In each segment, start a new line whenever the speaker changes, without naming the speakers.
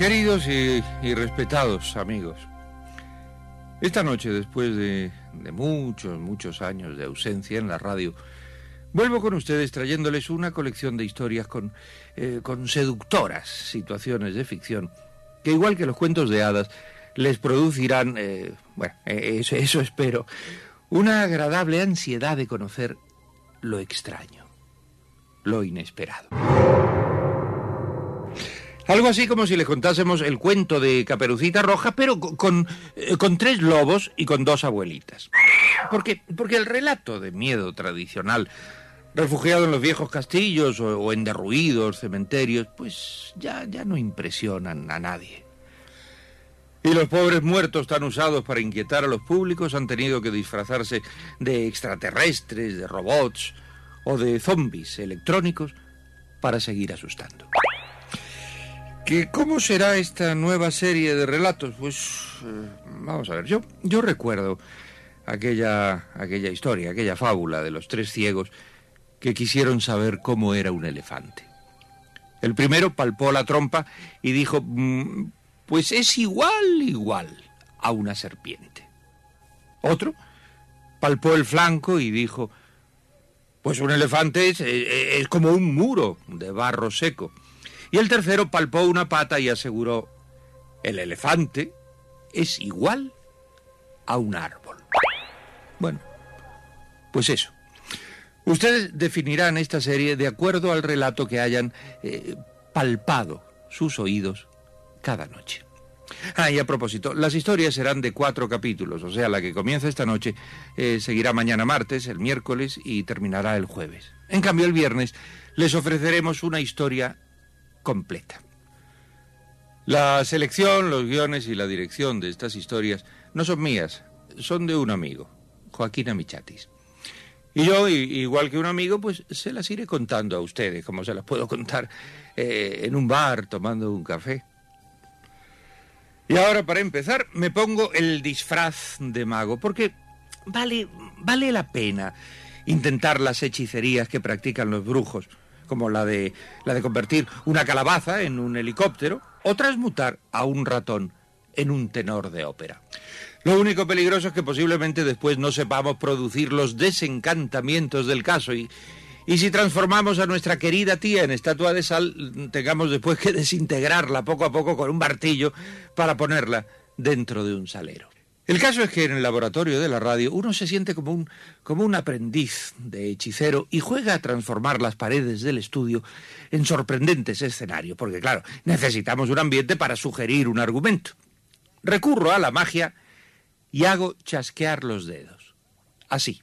Queridos y, respetados amigos, esta noche, después de, muchos, muchos años de ausencia en la radio, vuelvo con ustedes trayéndoles una colección de historias con, eh, seductoras situaciones de ficción, que igual que los cuentos de hadas, les producirán, eh, bueno, eh, eso, eso espero, una agradable ansiedad de conocer lo extraño, lo inesperado. Algo así como si les contásemos el cuento de Caperucita Roja, pero con, eh, con, tres lobos y con dos abuelitas. Porque, porque el relato de miedo tradicional, refugiado en los viejos castillos o, en derruidos cementerios, pues ya, ya no impresionan a nadie. Y los pobres muertos tan usados para inquietar a los públicos han tenido que disfrazarse de extraterrestres, de robots o de zombies electrónicos para seguir asustando. ¿Cómo será esta nueva serie de relatos? Pues eh, vamos a ver, yo, yo recuerdo aquella, aquella historia, aquella fábula de los tres ciegos que quisieron saber cómo era un elefante. El primero palpó la trompa y dijo, mm, pues es igual, igual a una serpiente. Otro palpó el flanco y dijo, pues un elefante es, es como un muro de barro seco. Y el tercero palpó una pata y aseguró, el elefante es igual a un árbol. Bueno, pues eso. Ustedes definirán esta serie de acuerdo al relato que hayan eh, palpado sus oídos cada noche. Ah, y a propósito, las historias serán de cuatro capítulos, o sea, la que comienza esta noche eh, seguirá mañana martes, el miércoles y terminará el jueves. En cambio, el viernes les ofreceremos una historia completa. La selección, los guiones y la dirección de estas historias no son mías, son de un amigo, Joaquín Amichatis. Y yo, igual que un amigo, pues se las iré contando a ustedes, como se las puedo contar eh, en un bar tomando un café. Y ahora, para empezar, me pongo el disfraz de mago, porque vale, vale la pena intentar las hechicerías que practican los brujos como la de, la de convertir una calabaza en un helicóptero, o transmutar a un ratón en un tenor de ópera. Lo único peligroso es que posiblemente después no sepamos producir los desencantamientos del caso y, y si transformamos a nuestra querida tía en estatua de sal, tengamos después que desintegrarla poco a poco con un martillo para ponerla dentro de un salero. El caso es que en el laboratorio de la radio uno se siente como un, como un aprendiz de hechicero y juega a transformar las paredes del estudio en sorprendentes escenarios, porque claro, necesitamos un ambiente para sugerir un argumento. Recurro a la magia y hago chasquear los dedos. Así.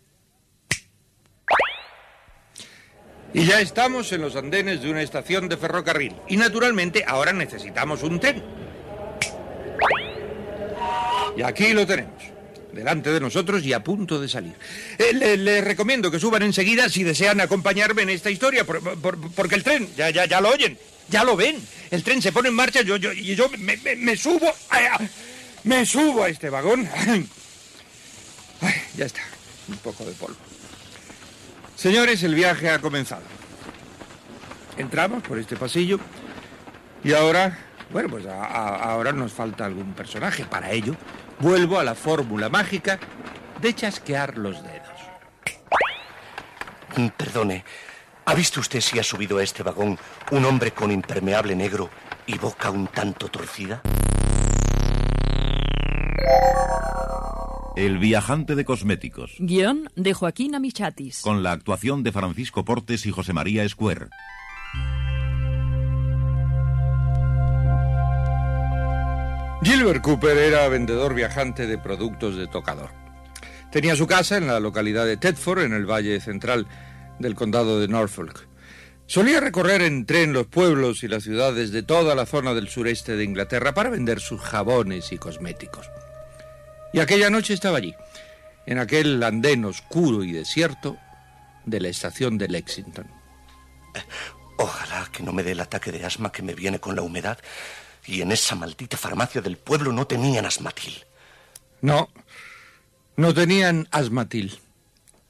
Y ya estamos en los andenes de una estación de ferrocarril. Y naturalmente ahora necesitamos un tren. Y aquí lo tenemos, delante de nosotros y a punto de salir. Eh, les recomiendo que suban enseguida si desean acompañarme en esta historia, porque el tren, ya, ya, ya lo oyen, ya lo ven. El tren se pone en marcha yo, yo, y yo me, subo, me subo a este vagón. ya está, un poco de polvo. Señores, el viaje ha comenzado. Entramos por este pasillo y ahora, bueno, pues ahora nos falta algún personaje. Para ello, vuelvo a la fórmula mágica de chasquear los dedos.
Mm, perdone, ¿Ha visto usted si ha subido a este vagón un hombre con impermeable negro y boca un tanto torcida?
El viajante de cosméticos.
Guión de Joaquín Amichatis.
Con la actuación de Francisco Portes y José María Escuer.
Gilbert Cooper era vendedor viajante de productos de tocador. Tenía su casa en la localidad de Tedford, en el valle central del condado de Norfolk. Solía recorrer en tren los pueblos y las ciudades de toda la zona del sureste de Inglaterra para vender sus jabones y cosméticos. Y aquella noche estaba allí, en aquel andén oscuro y desierto de la estación de Lexington.
Ojalá que no me dé el ataque de asma que me viene con la humedad. Y en esa maldita farmacia del pueblo no tenían asmatil.
No, no tenían asmatil.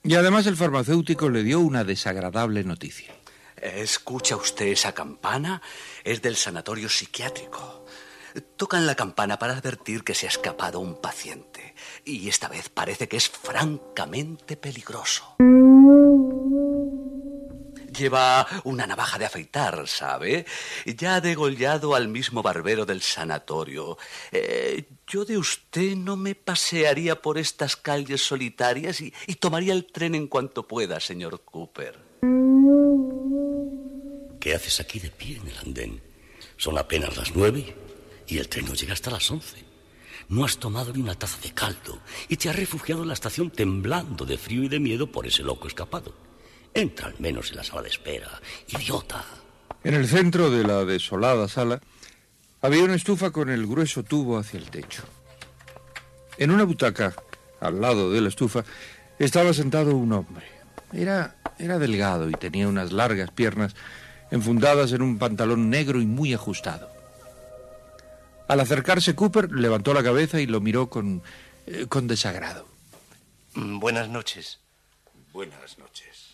Y además el farmacéutico le dio una desagradable noticia.
¿Escucha usted esa campana? Es del sanatorio psiquiátrico. Tocan la campana para advertir que se ha escapado un paciente. Y esta vez parece que es francamente peligroso. Lleva una navaja de afeitar, ¿sabe? Ya ha degollado al mismo barbero del sanatorio. Eh, yo de usted no me pasearía por estas calles solitarias y, y tomaría el tren en cuanto pueda, señor Cooper.
¿Qué haces aquí de pie en el andén? Son apenas las nueve y el tren no llega hasta las once. No has tomado ni una taza de caldo y te has refugiado en la estación temblando de frío y de miedo por ese loco escapado. Entra al menos en la sala de espera, idiota.
En el centro de la desolada sala había una estufa con el grueso tubo hacia el techo. En una butaca, al lado de la estufa, estaba sentado un hombre. Era, era delgado y tenía unas largas piernas enfundadas en un pantalón negro y muy ajustado. Al acercarse Cooper levantó la cabeza y lo miró con, eh, con desagrado.
Mm, Buenas noches.
Buenas noches.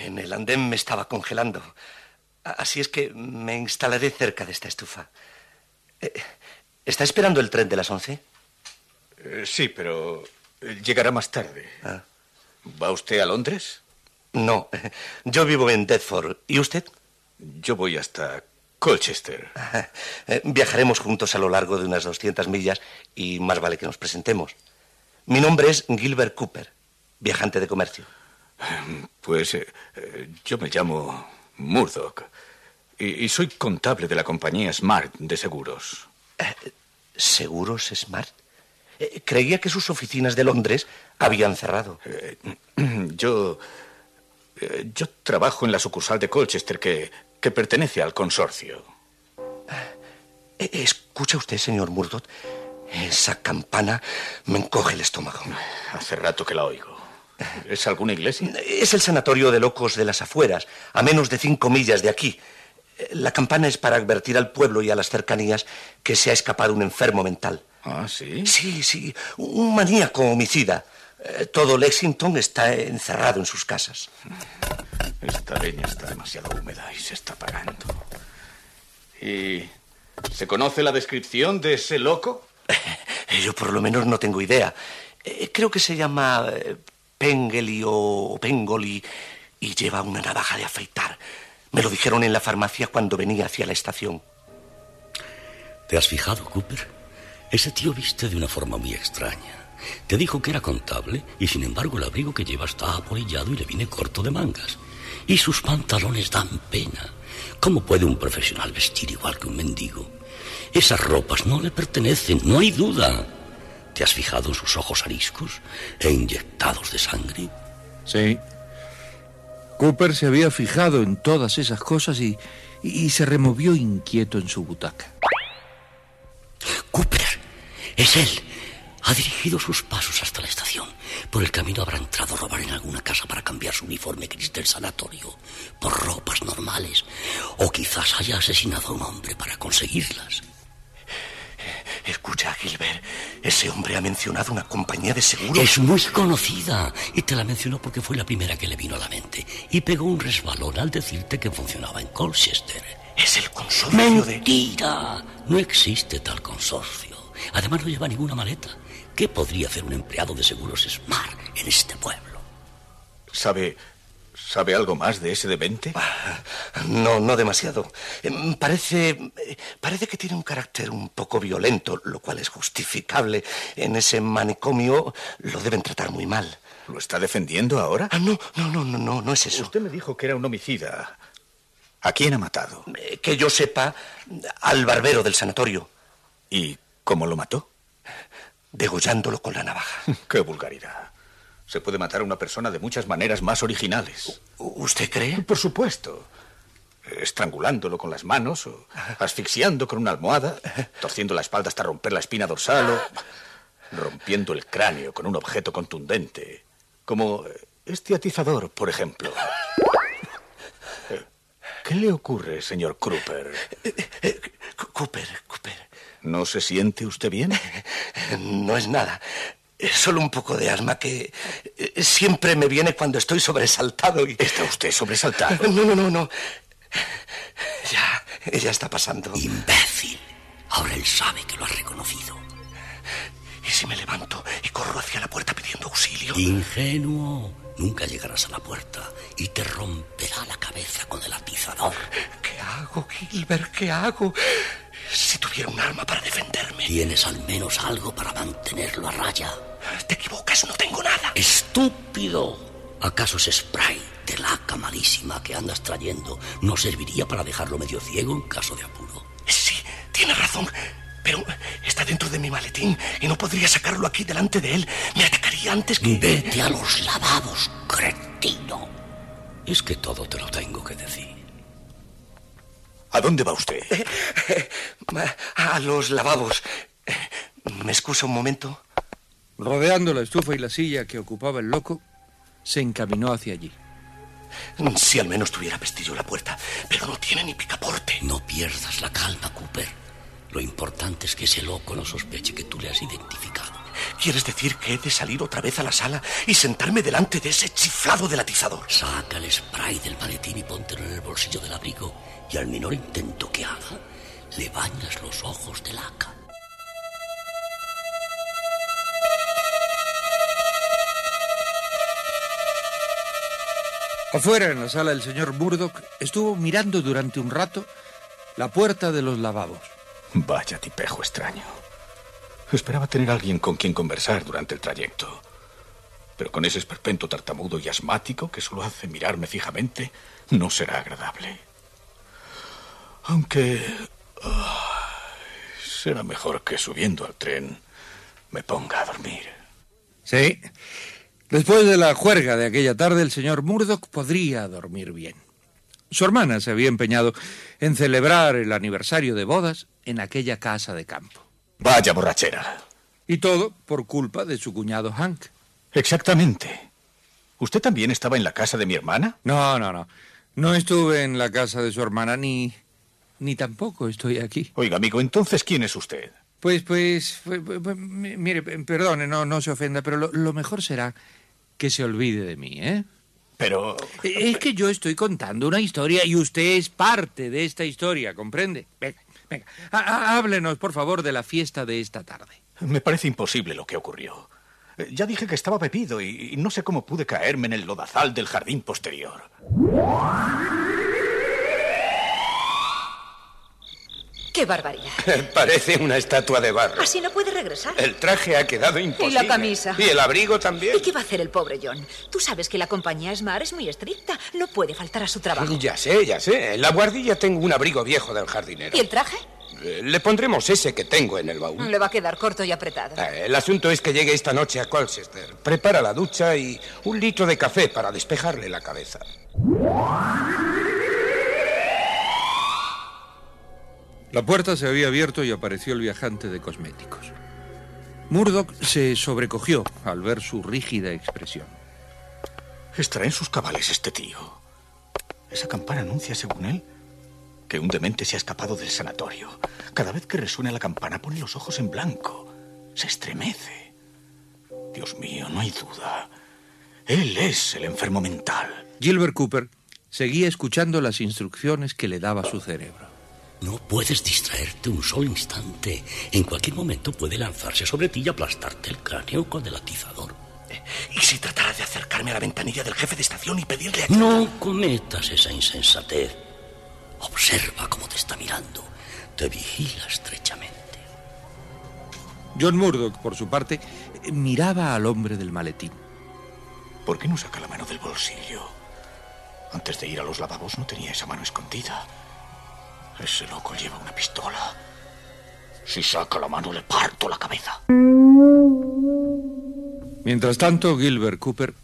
En el andén me estaba congelando. Así es que me instalaré cerca de esta estufa. Eh, ¿Está esperando el tren de las once?
Eh, sí, pero eh, llegará más tarde.
Ah.
¿Va usted a Londres?
No, yo vivo en Deptford. ¿Y usted?
Yo voy hasta Colchester.
Viajaremos juntos a lo largo de unas 200 millas y más vale que nos presentemos. Mi nombre es Gilbert Cooper, viajante de comercio.
Pues eh, eh, yo me llamo Murdoch y, y soy contable de la compañía Smart de seguros.
¿Seguros Smart? Eh, Creía que sus oficinas de Londres habían cerrado.
Eh, Yo. eh, Yo trabajo en la sucursal de Colchester que, que pertenece al consorcio.
Eh, ¿Escucha usted, señor Murdoch? Esa campana me encoge el estómago.
Hace rato que la oigo. ¿Es alguna iglesia?
Es el sanatorio de locos de las afueras, a menos de cinco millas de aquí. Eh, La campana es para advertir al pueblo y a las cercanías que se ha escapado un enfermo mental.
Ah, sí.
Sí, sí, un maníaco homicida. Eh, Todo Lexington está encerrado en sus casas.
Esta leña está demasiado húmeda y se está apagando. ¿Y se conoce la descripción de ese loco?
Yo por lo menos no tengo idea. Eh, Creo que se llama Pengeli o Pengoli y lleva una navaja de afeitar. Me lo dijeron en la farmacia cuando venía hacia la estación.
¿Te has fijado, Cooper? Ese tío viste de una forma muy extraña. Te dijo que era contable y sin embargo el abrigo que lleva está apolillado y le viene corto de mangas. Y sus pantalones dan pena. ¿Cómo puede un profesional vestir igual que un mendigo? Esas ropas no le pertenecen, no hay duda. ¿Te has fijado en sus ojos ariscos e inyectados de sangre?
Sí. Cooper se había fijado en todas esas cosas y, y se removió inquieto en su butaca.
Cooper, es él. Ha dirigido sus pasos hasta la estación. Por el camino habrá entrado a robar en alguna casa para cambiar su uniforme gris del sanatorio por ropas normales. O quizás haya asesinado a un hombre para conseguirlas.
Escucha, Gilbert, ese hombre ha mencionado una compañía de seguros.
Es muy conocida y te la mencionó porque fue la primera que le vino a la mente. Y pegó un resbalón al decirte que funcionaba en Colchester.
Es el consorcio de...
¡Mentira! No existe tal consorcio. Además no lleva ninguna maleta. ¿Qué podría hacer un empleado de seguros Smart en este pueblo?
¿Sabe, ¿Sabe algo más de ese demente?
No, no demasiado. Em, Parece, parece que tiene un carácter un poco violento, lo cual es justificable. En ese manicomio lo deben tratar muy mal.
¿Lo está defendiendo ahora?
Ah, no, no, no, no, no, no es eso.
Usted me dijo que era un homicida. ¿A quién ha matado?
Eh, Que yo sepa, al barbero del sanatorio,
¿Y cómo lo mató?
degollándolo con la navaja.
¡Qué vulgaridad! Se puede matar a una persona de muchas maneras más originales.
¿Usted cree?
Por supuesto. Estrangulándolo con las manos, o asfixiando con una almohada, torciendo la espalda hasta romper la espina dorsal, o rompiendo el cráneo con un objeto contundente, como este atizador, por ejemplo. ¿Qué le ocurre, señor Cooper?
Cooper, Cooper.
¿No se siente usted bien?
No es nada. Es solo un poco de asma que eh, siempre me viene cuando estoy sobresaltado y...
¿Está usted sobresaltado?
No, no, no, no. Ya, ya está pasando.
Imbécil. Ahora él sabe que lo ha reconocido.
¿Y si me levanto y corro hacia la puerta pidiendo auxilio?
Ingenuo. Nunca llegarás a la puerta y te romperá la cabeza con el atizador.
¿Qué hago, Gilbert? ¿Qué hago? Si tuviera un arma para defenderme.
Tienes al menos algo para mantenerlo a raya.
Te equivocas, no tengo nada.
¡Estúpido! ¿Acaso ese spray de laca malísima que andas trayendo no serviría para dejarlo medio ciego en caso de apuro?
Sí, tienes razón. Pero está dentro de mi maletín y no podría sacarlo aquí delante de él. Me atacaría antes que...
Vete a los lavabos, cretino. Es que todo te lo tengo que decir.
¿A dónde va usted?
A los lavabos. ¿Me excusa un momento?
Rodeando la estufa y la silla que ocupaba el loco, se encaminó hacia allí.
Si al menos tuviera pestillo la puerta, pero no tiene ni picaporte.
No pierdas la calma, Cooper. Lo importante es que ese loco no sospeche que tú le has identificado.
¿Quieres decir que he de salir otra vez a la sala y sentarme delante de ese chiflado del atizador?
Saca el spray del maletín y póntelo en el bolsillo del abrigo. Y al menor intento que haga, le bañas los ojos de laca.
Afuera, en la sala, el señor Murdoch estuvo mirando durante un rato la puerta de los lavabos.
Vaya tipejo extraño. Esperaba tener alguien con quien conversar durante el trayecto. Pero con ese esperpento tartamudo y asmático que solo hace mirarme fijamente, no será agradable. Aunque... será mejor que subiendo al tren me ponga a dormir.
Sí. Después de la juerga de aquella tarde, el señor Murdoch podría dormir bien. Su hermana se había empeñado en celebrar el aniversario de bodas en aquella casa de campo.
Vaya borrachera.
Y todo por culpa de su cuñado Hank.
Exactamente. ¿Usted también estaba en la casa de mi hermana?
No, no, no. No estuve en la casa de su hermana ni... ni tampoco estoy aquí.
Oiga, amigo, entonces, ¿quién es usted?
Pues, pues, pues, pues, pues, mi- mire, perdone, no, no se ofenda, pero lo, lo mejor será que se olvide de mí, ¿eh?
Pero...
Es que yo estoy contando una historia y usted es parte de esta historia, ¿comprende? Venga, venga, há- há- háblenos, por favor, de la fiesta de esta tarde.
Me parece imposible lo que ocurrió. Eh, Ya dije que estaba bebido y, y no sé cómo pude caerme en el lodazal del jardín posterior.
¡Qué barbaridad!
Parece una estatua de barro.
Así no puede regresar.
El traje ha quedado imposible.
Y la camisa.
Y el abrigo también.
¿Y qué va a hacer el pobre John? Tú sabes que la compañía Smart es muy estricta. No puede faltar a su trabajo.
Ya sé, ya sé. En la guardilla tengo un abrigo viejo del jardinero.
¿Y el traje?
Eh, Le pondremos ese que tengo en el baúl.
Le va a quedar corto y apretado.
Eh, El asunto es que llegue esta noche a Colchester. Prepara la ducha y un litro de café para despejarle la cabeza.
La puerta se había abierto y apareció el viajante de cosméticos. Murdoch se sobrecogió al ver su rígida expresión.
¿Estará en sus cabales este tío? Esa campana anuncia, según él, que un demente se ha escapado del sanatorio. Cada vez que resuena la campana pone los ojos en blanco. Se estremece. Dios mío, no hay duda. Él es el enfermo mental.
Gilbert Cooper seguía escuchando las instrucciones que le daba su cerebro.
No puedes distraerte un solo instante. En cualquier momento puede lanzarse sobre ti y aplastarte el cráneo con el atizador.
¿Y si tratara de acercarme a la ventanilla del jefe de estación y pedirle
No cometas esa insensatez. Observa cómo te está mirando. Te vigila estrechamente.
John Murdoch, por su parte, miraba al hombre del maletín.
¿Por qué no saca la mano del bolsillo? Antes de ir a los lavabos no tenía esa mano escondida. Ese loco lleva una pistola. Si saca la mano le parto la cabeza.
Mientras tanto, Gilbert Cooper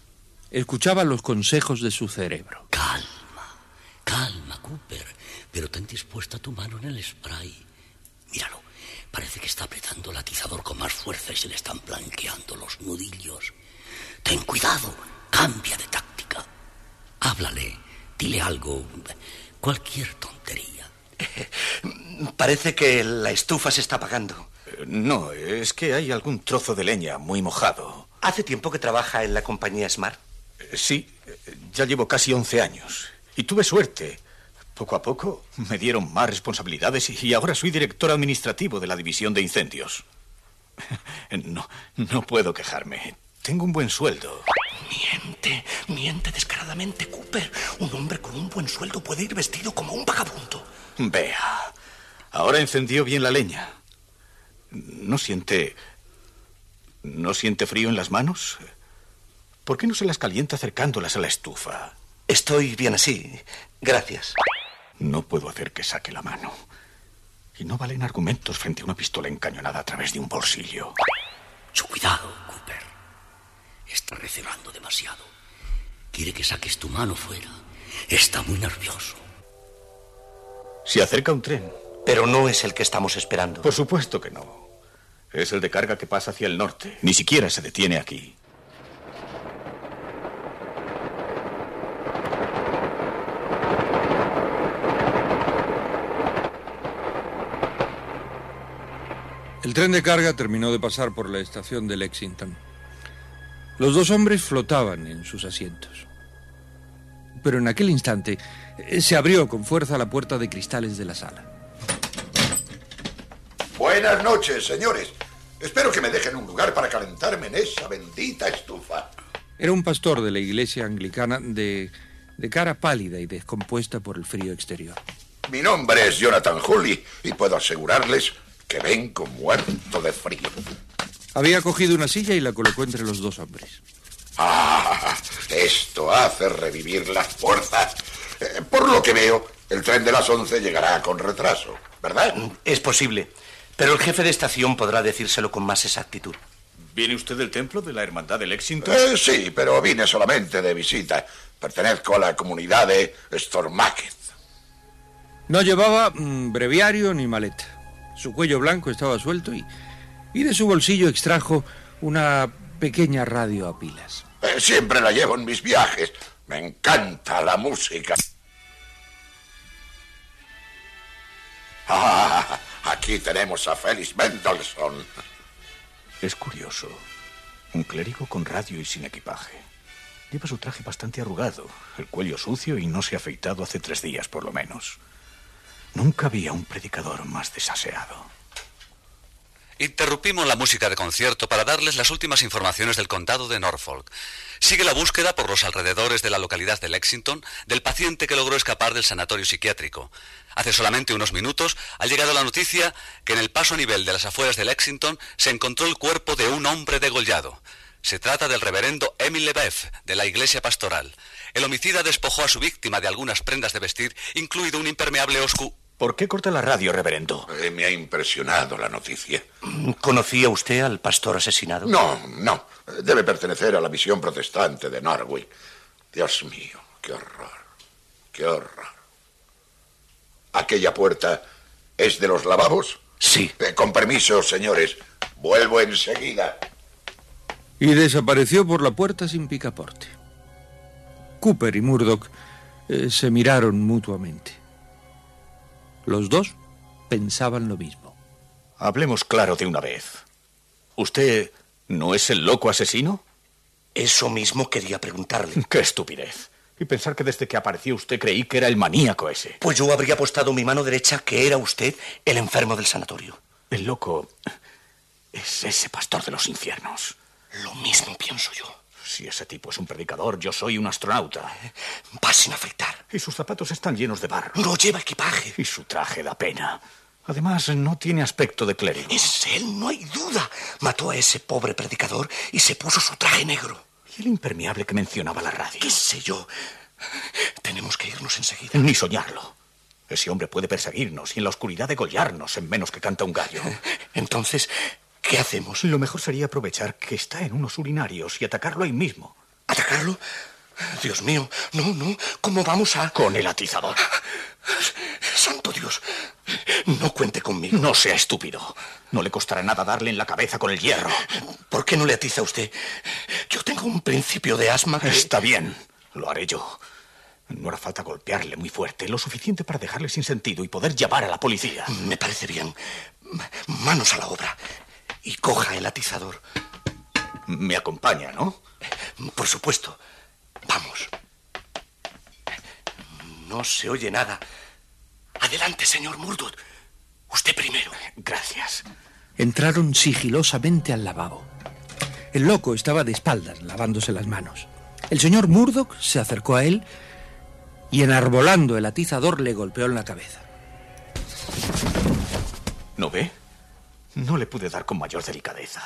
escuchaba los consejos de su cerebro.
Calma, calma, Cooper. Pero ten dispuesta tu mano en el spray. Míralo. Parece que está apretando el atizador con más fuerza y se le están blanqueando los nudillos. Ten cuidado. Cambia de táctica. Háblale. Dile algo. Cualquier tontería.
Parece que la estufa se está apagando.
Eh, No, es que hay algún trozo de leña muy mojado.
¿Hace tiempo que trabaja en la compañía Smart?
Eh, Sí, eh, ya llevo casi 11 años. Y tuve suerte. Poco a poco me dieron más responsabilidades y- y ahora soy director administrativo de la división de incendios. No, no puedo quejarme. Tengo un buen sueldo.
Miente, miente descaradamente, Cooper. Un hombre con un buen sueldo puede ir vestido como un vagabundo.
Vea, ahora encendió bien la leña. ¿No siente... ¿No siente frío en las manos? ¿Por qué no se las calienta acercándolas a la estufa?
Estoy bien así. Gracias.
No puedo hacer que saque la mano. Y no valen argumentos frente a una pistola encañonada a través de un bolsillo.
Su cuidado, Cooper. Está recelando demasiado. Quiere que saques tu mano fuera. Está muy nervioso.
Se acerca un tren.
Pero no es el que estamos esperando.
Por supuesto que no. Es el de carga que pasa hacia el norte. Ni siquiera se detiene aquí.
El tren de carga terminó de pasar por la estación de Lexington. Los dos hombres flotaban en sus asientos. Pero en aquel instante eh, se abrió con fuerza la puerta de cristales de la sala.
Buenas noches, señores. Espero que me dejen un lugar para calentarme en esa bendita estufa.
Era un pastor de la iglesia anglicana de, de cara pálida y descompuesta por el frío exterior.
Mi nombre es Jonathan Hulley y puedo asegurarles que vengo muerto de frío.
Había cogido una silla y la colocó entre los dos hombres.
Ah, esto hace revivir las fuerzas. Eh, por lo que veo, el tren de las 11 llegará con retraso, ¿verdad?
Es posible. Pero el jefe de estación podrá decírselo con más exactitud.
¿Viene usted del templo de la Hermandad de Lexington?
Eh, sí, pero vine solamente de visita. Pertenezco a la comunidad de Stormacket.
No llevaba mm, breviario ni maleta. Su cuello blanco estaba suelto y, y de su bolsillo extrajo una pequeña radio a pilas.
Eh, siempre la llevo en mis viajes. Me encanta la música. Ah, aquí tenemos a Félix Mendelssohn.
Es curioso. Un clérigo con radio y sin equipaje. Lleva su traje bastante arrugado, el cuello sucio y no se ha afeitado hace tres días por lo menos. Nunca había un predicador más desaseado.
Interrumpimos la música de concierto para darles las últimas informaciones del condado de Norfolk. Sigue la búsqueda por los alrededores de la localidad de Lexington del paciente que logró escapar del sanatorio psiquiátrico. Hace solamente unos minutos ha llegado la noticia que en el paso a nivel de las afueras de Lexington se encontró el cuerpo de un hombre degollado. Se trata del reverendo Emil Lebeuf, de la iglesia pastoral. El homicida despojó a su víctima de algunas prendas de vestir, incluido un impermeable oscuro.
¿Por qué corta la radio, reverendo?
Eh, me ha impresionado la noticia.
¿Conocía usted al pastor asesinado?
No, no. Debe pertenecer a la misión protestante de Norwich. Dios mío, qué horror. Qué horror. ¿Aquella puerta es de los lavabos?
Sí.
Eh, con permiso, señores. Vuelvo enseguida.
Y desapareció por la puerta sin picaporte. Cooper y Murdoch eh, se miraron mutuamente. Los dos pensaban lo mismo.
Hablemos claro de una vez. ¿Usted no es el loco asesino?
Eso mismo quería preguntarle.
¡Qué estupidez! Y pensar que desde que apareció usted creí que era el maníaco ese.
Pues yo habría apostado mi mano derecha que era usted el enfermo del sanatorio.
El loco es ese pastor de los infiernos.
Lo mismo pienso yo.
Si ese tipo es un predicador, yo soy un astronauta.
Va sin afeitar.
Y sus zapatos están llenos de barro.
No lleva equipaje.
Y su traje da pena. Además, no tiene aspecto de clérigo.
Es él, no hay duda. Mató a ese pobre predicador y se puso su traje negro.
¿Y el impermeable que mencionaba la radio?
¿Qué sé yo? Tenemos que irnos enseguida.
Ni soñarlo. Ese hombre puede perseguirnos y en la oscuridad degollarnos en menos que canta un gallo.
Entonces, ¿qué hacemos?
Lo mejor sería aprovechar que está en unos urinarios y atacarlo ahí mismo.
¿Atacarlo? Dios mío, no, no. ¿Cómo vamos a...?
Con el atizador.
Santo Dios. No cuente conmigo.
No sea estúpido. No le costará nada darle en la cabeza con el hierro.
¿Por qué no le atiza usted? Yo tengo un principio de asma que...
Está bien. Lo haré yo. No hará falta golpearle muy fuerte, lo suficiente para dejarle sin sentido y poder llamar a la policía.
Me parece bien. Manos a la obra. Y coja el atizador.
Me acompaña, ¿no?
Por supuesto. Vamos. No se oye nada. Adelante, señor Murdoch. Usted primero.
Gracias.
Entraron sigilosamente al lavabo. El loco estaba de espaldas, lavándose las manos. El señor Murdoch se acercó a él y enarbolando el atizador le golpeó en la cabeza.
¿No ve? No le pude dar con mayor delicadeza.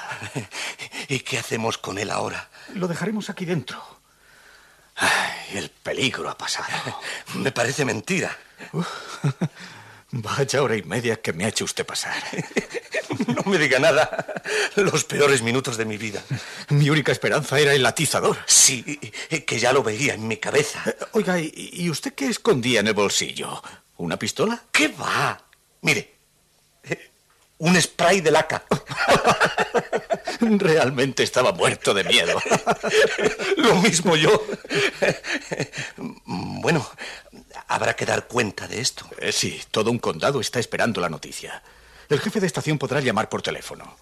¿Y qué hacemos con él ahora?
Lo dejaremos aquí dentro. Ay, el peligro ha pasado.
Me parece mentira.
Uf, vaya hora y media que me ha hecho usted pasar.
No me diga nada. Los peores minutos de mi vida.
Mi única esperanza era el atizador.
Sí, que ya lo veía en mi cabeza.
Oiga, ¿y usted qué escondía en el bolsillo? ¿Una pistola?
¿Qué va? Mire, un spray de laca.
Realmente estaba muerto de miedo.
Lo mismo yo. Bueno, habrá que dar cuenta de esto.
Eh, sí, todo un condado está esperando la noticia. El jefe de estación podrá llamar por teléfono.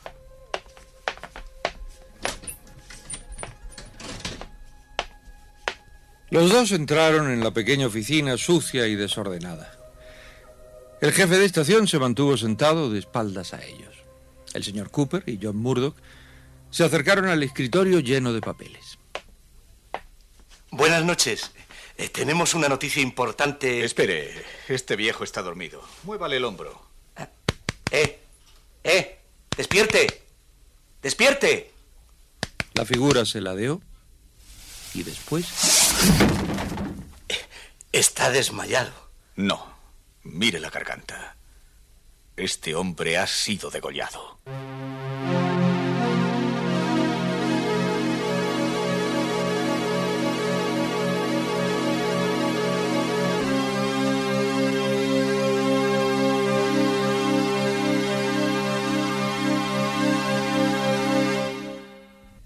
Los dos entraron en la pequeña oficina sucia y desordenada. El jefe de estación se mantuvo sentado de espaldas a ellos. El señor Cooper y John Murdoch se acercaron al escritorio lleno de papeles.
Buenas noches. Eh, tenemos una noticia importante.
Espere, este viejo está dormido. Muévale el hombro.
¡Eh! ¡Eh! ¡Despierte! ¡Despierte!
La figura se ladeó y después...
Está desmayado.
No. Mire la garganta. Este hombre ha sido degollado.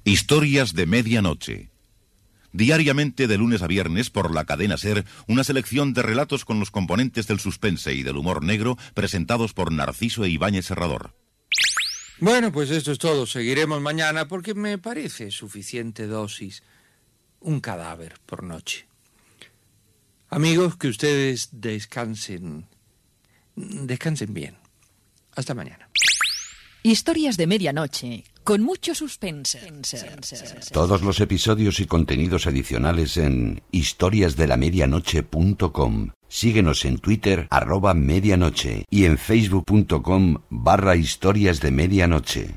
Historias de medianoche. Diariamente de lunes a viernes por la cadena Ser, una selección de relatos con los componentes del suspense y del humor negro presentados por Narciso e Ibáñez Serrador.
Bueno, pues esto es todo. Seguiremos mañana porque me parece suficiente dosis. Un cadáver por noche. Amigos, que ustedes descansen. Descansen bien. Hasta mañana.
Historias de medianoche, con mucho suspense.
Todos los episodios y contenidos adicionales en historiasdelamedianoche.com. Síguenos en Twitter, arroba medianoche, y en facebook.com barra historias de medianoche.